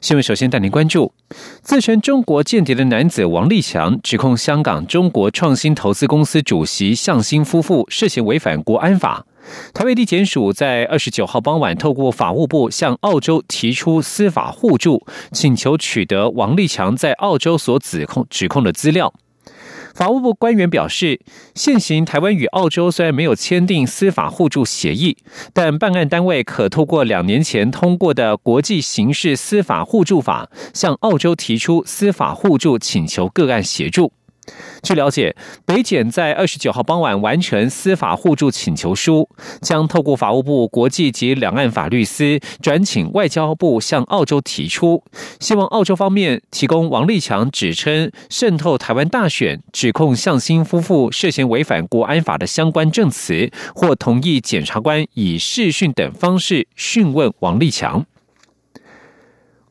新闻首先带您关注，自称中国间谍的男子王立强指控香港中国创新投资公司主席向新夫妇涉嫌违反国安法。台北地检署在二十九号傍晚透过法务部向澳洲提出司法互助，请求取得王立强在澳洲所指控指控的资料。法务部官员表示，现行台湾与澳洲虽然没有签订司法互助协议，但办案单位可透过两年前通过的国际刑事司法互助法，向澳洲提出司法互助请求个案协助。据了解，北检在二十九号傍晚完成司法互助请求书，将透过法务部国际及两岸法律司转请外交部向澳洲提出，希望澳洲方面提供王立强指称渗透台湾大选、指控向新夫妇涉嫌违反国安法的相关证词，或同意检察官以视讯等方式讯问王立强。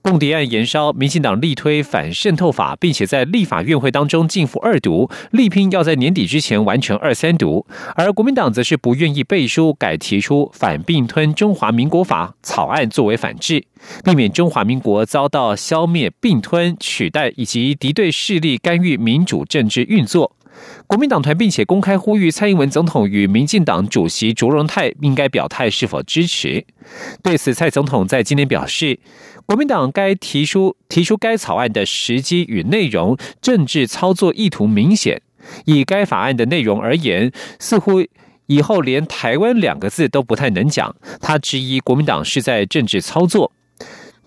共谍案延烧，民进党力推反渗透法，并且在立法院会当中进赴二读，力拼要在年底之前完成二三读。而国民党则是不愿意背书，改提出反并吞中华民国法草案作为反制，避免中华民国遭到消灭、并吞、取代以及敌对势力干预民主政治运作。国民党团并且公开呼吁蔡英文总统与民进党主席卓荣泰应该表态是否支持。对此，蔡总统在今天表示，国民党该提出提出该草案的时机与内容，政治操作意图明显。以该法案的内容而言，似乎以后连台湾两个字都不太能讲。他质疑国民党是在政治操作。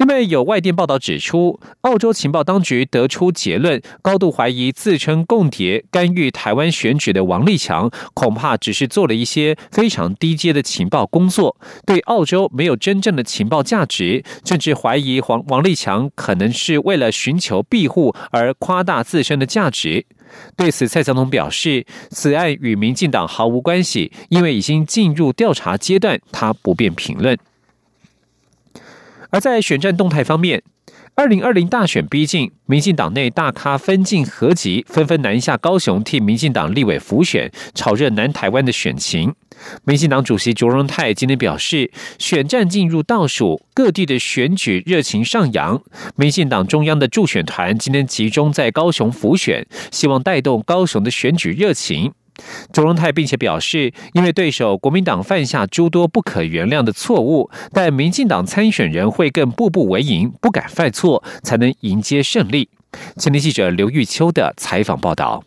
因为有外电报道指出，澳洲情报当局得出结论，高度怀疑自称共谍干预台湾选举的王立强，恐怕只是做了一些非常低阶的情报工作，对澳洲没有真正的情报价值，甚至怀疑王王立强可能是为了寻求庇护而夸大自身的价值。对此，蔡总统表示，此案与民进党毫无关系，因为已经进入调查阶段，他不便评论。而在选战动态方面，二零二零大选逼近，民进党内大咖分进合集，纷纷南下高雄替民进党立委辅选，炒热南台湾的选情。民进党主席卓荣泰今天表示，选战进入倒数，各地的选举热情上扬。民进党中央的助选团今天集中在高雄辅选，希望带动高雄的选举热情。周荣泰并且表示，因为对手国民党犯下诸多不可原谅的错误，但民进党参选人会更步步为营，不敢犯错，才能迎接胜利。前天记者刘玉秋的采访报道。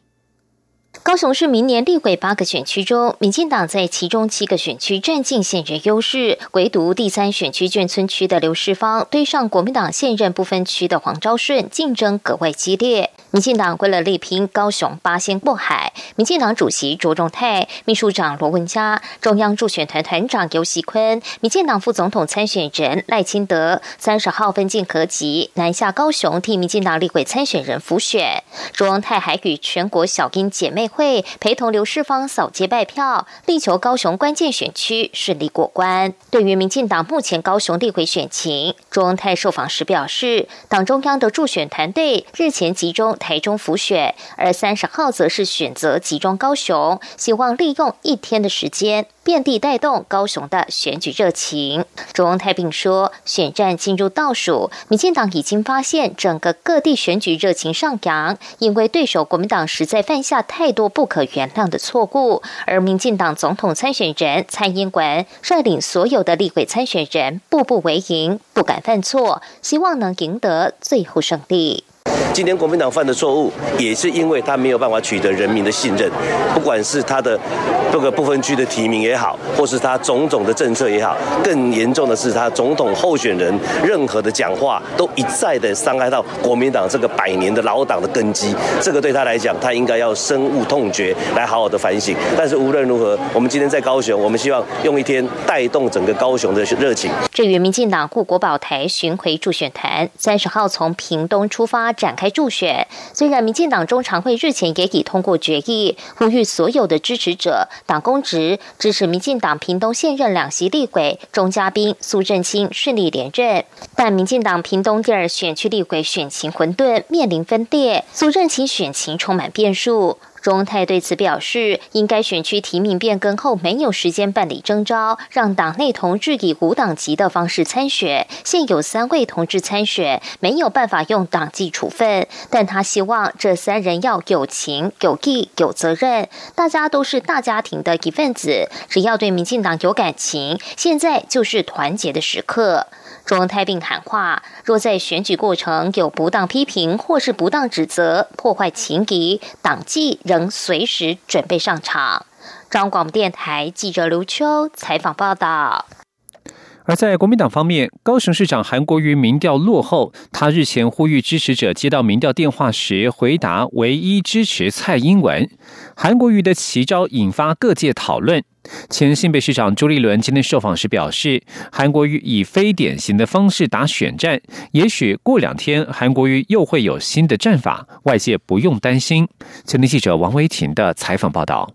高雄市明年立委八个选区中，民进党在其中七个选区占尽现任优势，唯独第三选区眷村区的刘世芳对上国民党现任不分区的黄昭顺，竞争格外激烈。民进党为了力拼高雄八仙过海，民进党主席卓荣泰、秘书长罗文嘉、中央助选团团长尤锡坤、民进党副总统参选人赖清德，三十号分进合集南下高雄替民进党立委参选人辅选。卓荣泰还与全国小英姐妹会陪同刘世芳扫街拜票，力求高雄关键选区顺利过关。对于民进党目前高雄立委选情，卓荣泰受访时表示，党中央的助选团队日前集中。台中辅选，而三十号则是选择集中高雄，希望利用一天的时间。遍地带动高雄的选举热情。中央太平说，选战进入倒数，民进党已经发现整个各地选举热情上扬，因为对手国民党实在犯下太多不可原谅的错误。而民进党总统参选人蔡英文率领所有的立委参选人，步步为营，不敢犯错，希望能赢得最后胜利。今天国民党犯的错误，也是因为他没有办法取得人民的信任，不管是他的各个不分区的提名也好，或是他种种的政策也好，更严重的是他总统候选人任何的讲话，都一再的伤害到国民党这个百年的老党的根基。这个对他来讲，他应该要深恶痛绝，来好好的反省。但是无论如何，我们今天在高雄，我们希望用一天带动整个高雄的热情。至于民进党护国宝台巡回助选团，三十号从屏东出发展开。来助选。虽然民进党中常会日前也已通过决议，呼吁所有的支持者党公职支持民进党屏东现任两席立委钟嘉宾、苏振清顺利连任，但民进党屏东第二选区立委选情混沌，面临分裂，苏振清选情充满变数。中泰对此表示，应该选区提名变更后没有时间办理征召，让党内同志以无党籍的方式参选。现有三位同志参选，没有办法用党纪处分，但他希望这三人要有情、有义、有责任，大家都是大家庭的一份子，只要对民进党有感情，现在就是团结的时刻。中泰并喊话：若在选举过程有不当批评或是不当指责，破坏情敌，党纪仍随时准备上场。中央广播电台记者刘秋采访报道。而在国民党方面，高雄市长韩国瑜民调落后，他日前呼吁支持者接到民调电话时回答唯一支持蔡英文。韩国瑜的奇招引发各界讨论。前新北市长朱立伦今天受访时表示，韩国瑜以非典型的方式打选战，也许过两天韩国瑜又会有新的战法，外界不用担心。前天记者王维婷的采访报道。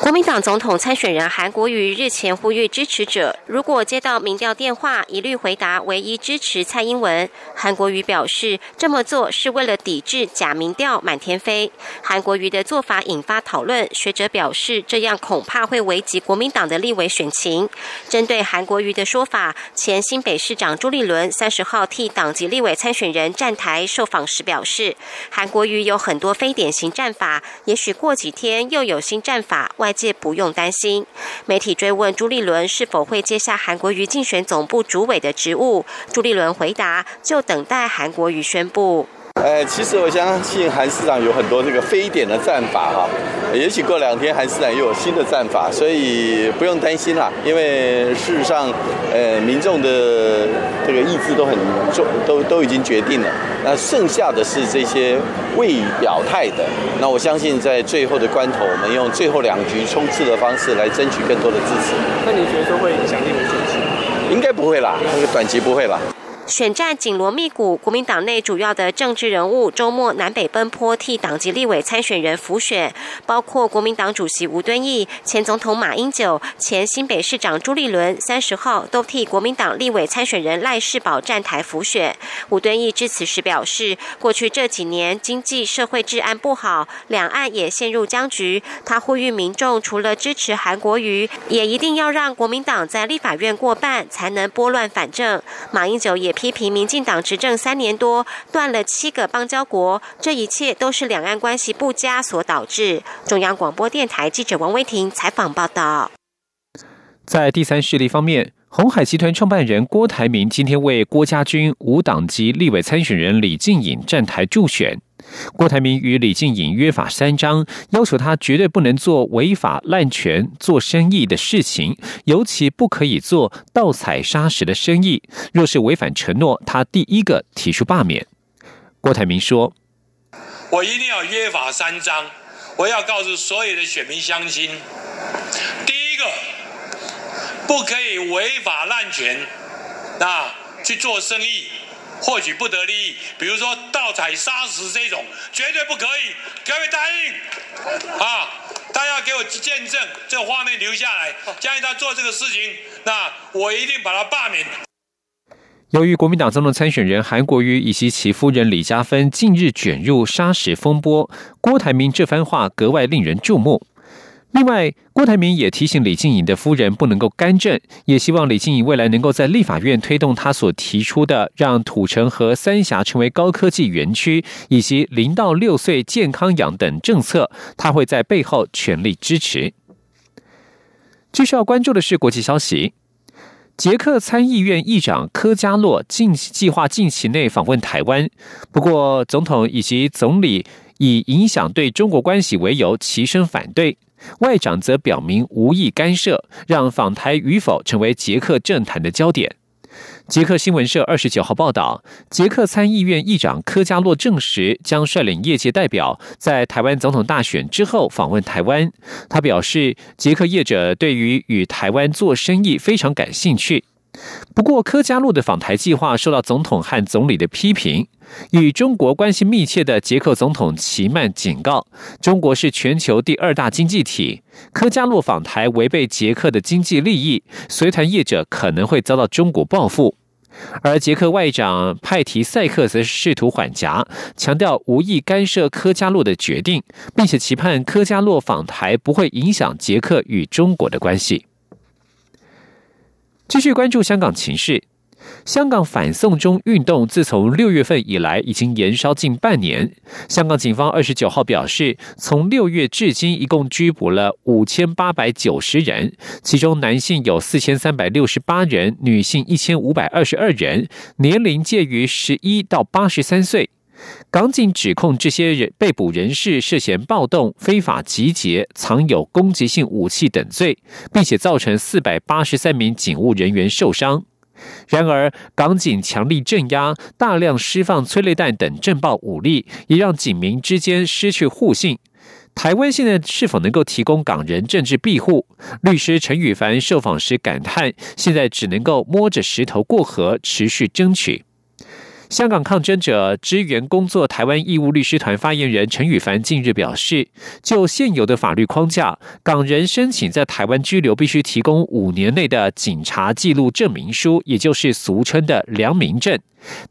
国民党总统参选人韩国瑜日前呼吁支持者，如果接到民调电话，一律回答唯一支持蔡英文。韩国瑜表示，这么做是为了抵制假民调满天飞。韩国瑜的做法引发讨论，学者表示，这样恐怕会危及国民党的立委选情。针对韩国瑜的说法，前新北市长朱立伦三十号替党籍立委参选人站台受访时表示，韩国瑜有很多非典型战法，也许过几天又有新战法。外界不用担心。媒体追问朱立伦是否会接下韩国瑜竞选总部主委的职务，朱立伦回答：就等待韩国瑜宣布。呃，其实我相信韩市长有很多这个非典的战法哈，也许过两天韩市长又有新的战法，所以不用担心啦。因为事实上，呃，民众的这个意志都很重，都都已经决定了。那剩下的是这些未表态的。那我相信在最后的关头，我们用最后两局冲刺的方式来争取更多的支持。那你觉得说会影响立委选情？应该不会啦，那个短期不会啦。选战紧锣密鼓，国民党内主要的政治人物周末南北奔波替党籍立委参选人辅选，包括国民党主席吴敦义、前总统马英九、前新北市长朱立伦，三十号都替国民党立委参选人赖世宝站台辅选。吴敦义致辞时表示，过去这几年经济社会治安不好，两岸也陷入僵局。他呼吁民众除了支持韩国瑜，也一定要让国民党在立法院过半，才能拨乱反正。马英九也。批评民进党执政三年多，断了七个邦交国，这一切都是两岸关系不佳所导致。中央广播电台记者王威婷采访报道。在第三势力方面，红海集团创办人郭台铭今天为郭家军无党籍立委参选人李静颖站台助选。郭台铭与李静颖约法三章，要求他绝对不能做违法滥权、做生意的事情，尤其不可以做盗采砂石的生意。若是违反承诺，他第一个提出罢免。郭台铭说：“我一定要约法三章，我要告诉所有的选民乡亲，不可以违法滥权，那去做生意。”获取不得利益，比如说盗采砂石这种，绝对不可以。各位答应啊！大家给我见证，这画面留下来。将来他做这个事情，那我一定把他罢免。由于国民党总统参选人韩国瑜以及其夫人李嘉芬近日卷入砂石风波，郭台铭这番话格外令人注目。另外，郭台铭也提醒李静颖的夫人不能够干政，也希望李静颖未来能够在立法院推动他所提出的让土城和三峡成为高科技园区，以及零到六岁健康养等政策，他会在背后全力支持。继续要关注的是国际消息，捷克参议院议长科加洛近计划近期内访问台湾，不过总统以及总理以影响对中国关系为由齐声反对。外长则表明无意干涉，让访台与否成为捷克政坛的焦点。捷克新闻社二十九号报道，捷克参议院议长科加洛证实将率领业界代表在台湾总统大选之后访问台湾。他表示，捷克业者对于与台湾做生意非常感兴趣。不过，科加洛的访台计划受到总统和总理的批评。与中国关系密切的捷克总统齐曼警告，中国是全球第二大经济体，科加洛访台违背捷克的经济利益，随团业者可能会遭到中国报复。而捷克外长派提塞克则试图缓颊，强调无意干涉科加洛的决定，并且期盼科加洛访台不会影响捷克与中国的关系。继续关注香港情势。香港反送中运动自从六月份以来已经延烧近半年。香港警方二十九号表示，从六月至今一共拘捕了五千八百九十人，其中男性有四千三百六十八人，女性一千五百二十二人，年龄介于十一到八十三岁。港警指控这些人被捕人士涉嫌暴动、非法集结、藏有攻击性武器等罪，并且造成四百八十三名警务人员受伤。然而，港警强力镇压、大量释放催泪弹等震爆武力，也让警民之间失去互信。台湾现在是否能够提供港人政治庇护？律师陈宇凡受访时感叹：现在只能够摸着石头过河，持续争取。香港抗争者支援工作台湾义务律师团发言人陈宇凡近日表示，就现有的法律框架，港人申请在台湾居留必须提供五年内的警察记录证明书，也就是俗称的良民证。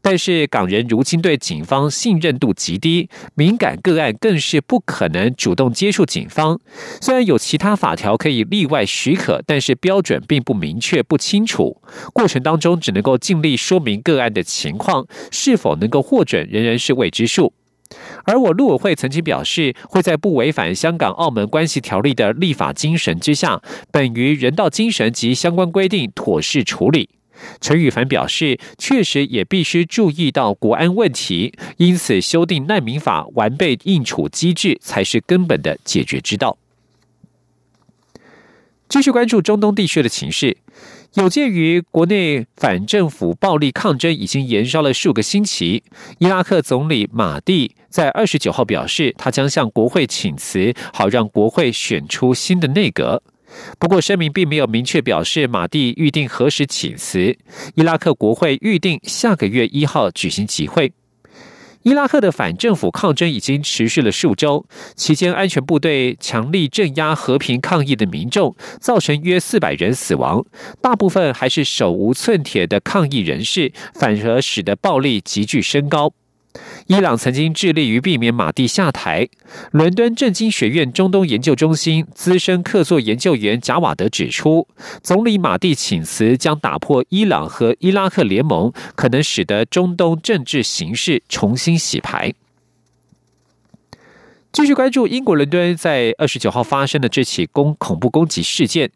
但是港人如今对警方信任度极低，敏感个案更是不可能主动接触警方。虽然有其他法条可以例外许可，但是标准并不明确不清楚。过程当中只能够尽力说明个案的情况，是否能够获准仍然是未知数。而我陆委会曾经表示，会在不违反香港澳门关系条例的立法精神之下，本于人道精神及相关规定妥善处理。陈宇凡表示，确实也必须注意到国安问题，因此修订难民法完备应处机制才是根本的解决之道。继续关注中东地区的情势，有鉴于国内反政府暴力抗争已经延烧了数个星期，伊拉克总理马蒂在二十九号表示，他将向国会请辞，好让国会选出新的内阁。不过，声明并没有明确表示马蒂预定何时请辞。伊拉克国会预定下个月一号举行集会。伊拉克的反政府抗争已经持续了数周，期间安全部队强力镇压和平抗议的民众，造成约四百人死亡，大部分还是手无寸铁的抗议人士，反而使得暴力急剧升高。伊朗曾经致力于避免马蒂下台。伦敦政经学院中东研究中心资深客座研究员贾瓦德指出，总理马蒂请辞将打破伊朗和伊拉克联盟，可能使得中东政治形势重新洗牌。继续关注英国伦敦在二十九号发生的这起攻恐怖攻击事件，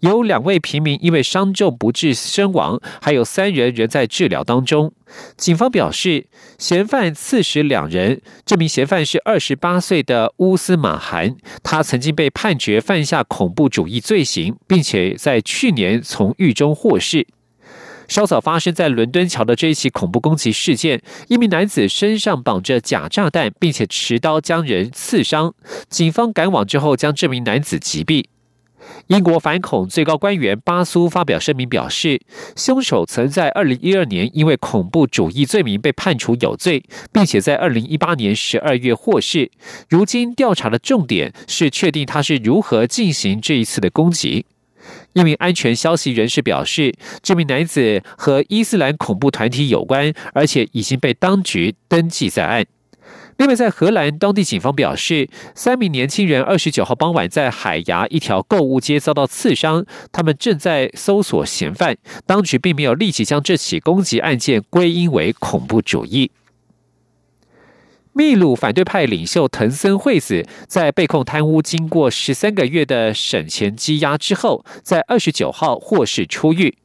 有两位平民因为伤重不治身亡，还有三人仍在治疗当中。警方表示，嫌犯刺死两人，这名嫌犯是二十八岁的乌斯马罕，他曾经被判决犯下恐怖主义罪行，并且在去年从狱中获释。稍早发生在伦敦桥的这一起恐怖攻击事件，一名男子身上绑着假炸弹，并且持刀将人刺伤。警方赶往之后，将这名男子击毙。英国反恐最高官员巴苏发表声明表示，凶手曾在二零一二年因为恐怖主义罪名被判处有罪，并且在二零一八年十二月获释。如今调查的重点是确定他是如何进行这一次的攻击。一名安全消息人士表示，这名男子和伊斯兰恐怖团体有关，而且已经被当局登记在案。另外，在荷兰，当地警方表示，三名年轻人二十九号傍晚在海牙一条购物街遭到刺伤，他们正在搜索嫌犯。当局并没有立即将这起攻击案件归因为恐怖主义。秘鲁反对派领袖藤森惠子在被控贪污，经过十三个月的审前羁押之后，在二十九号获释出狱。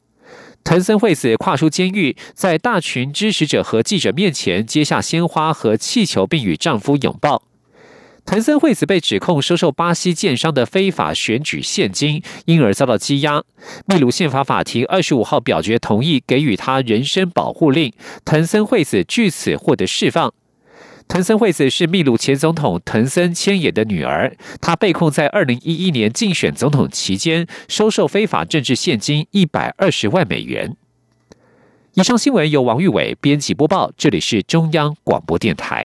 藤森惠子跨出监狱，在大群支持者和记者面前接下鲜花和气球，并与丈夫拥抱。藤森惠子被指控收受巴西建商的非法选举现金，因而遭到羁押。秘鲁宪法法庭二十五号表决同意给予他人身保护令，藤森惠子据此获得释放。藤森惠子是秘鲁前总统藤森千野的女儿，她被控在二零一一年竞选总统期间收受非法政治现金一百二十万美元。以上新闻由王玉伟编辑播报，这里是中央广播电台。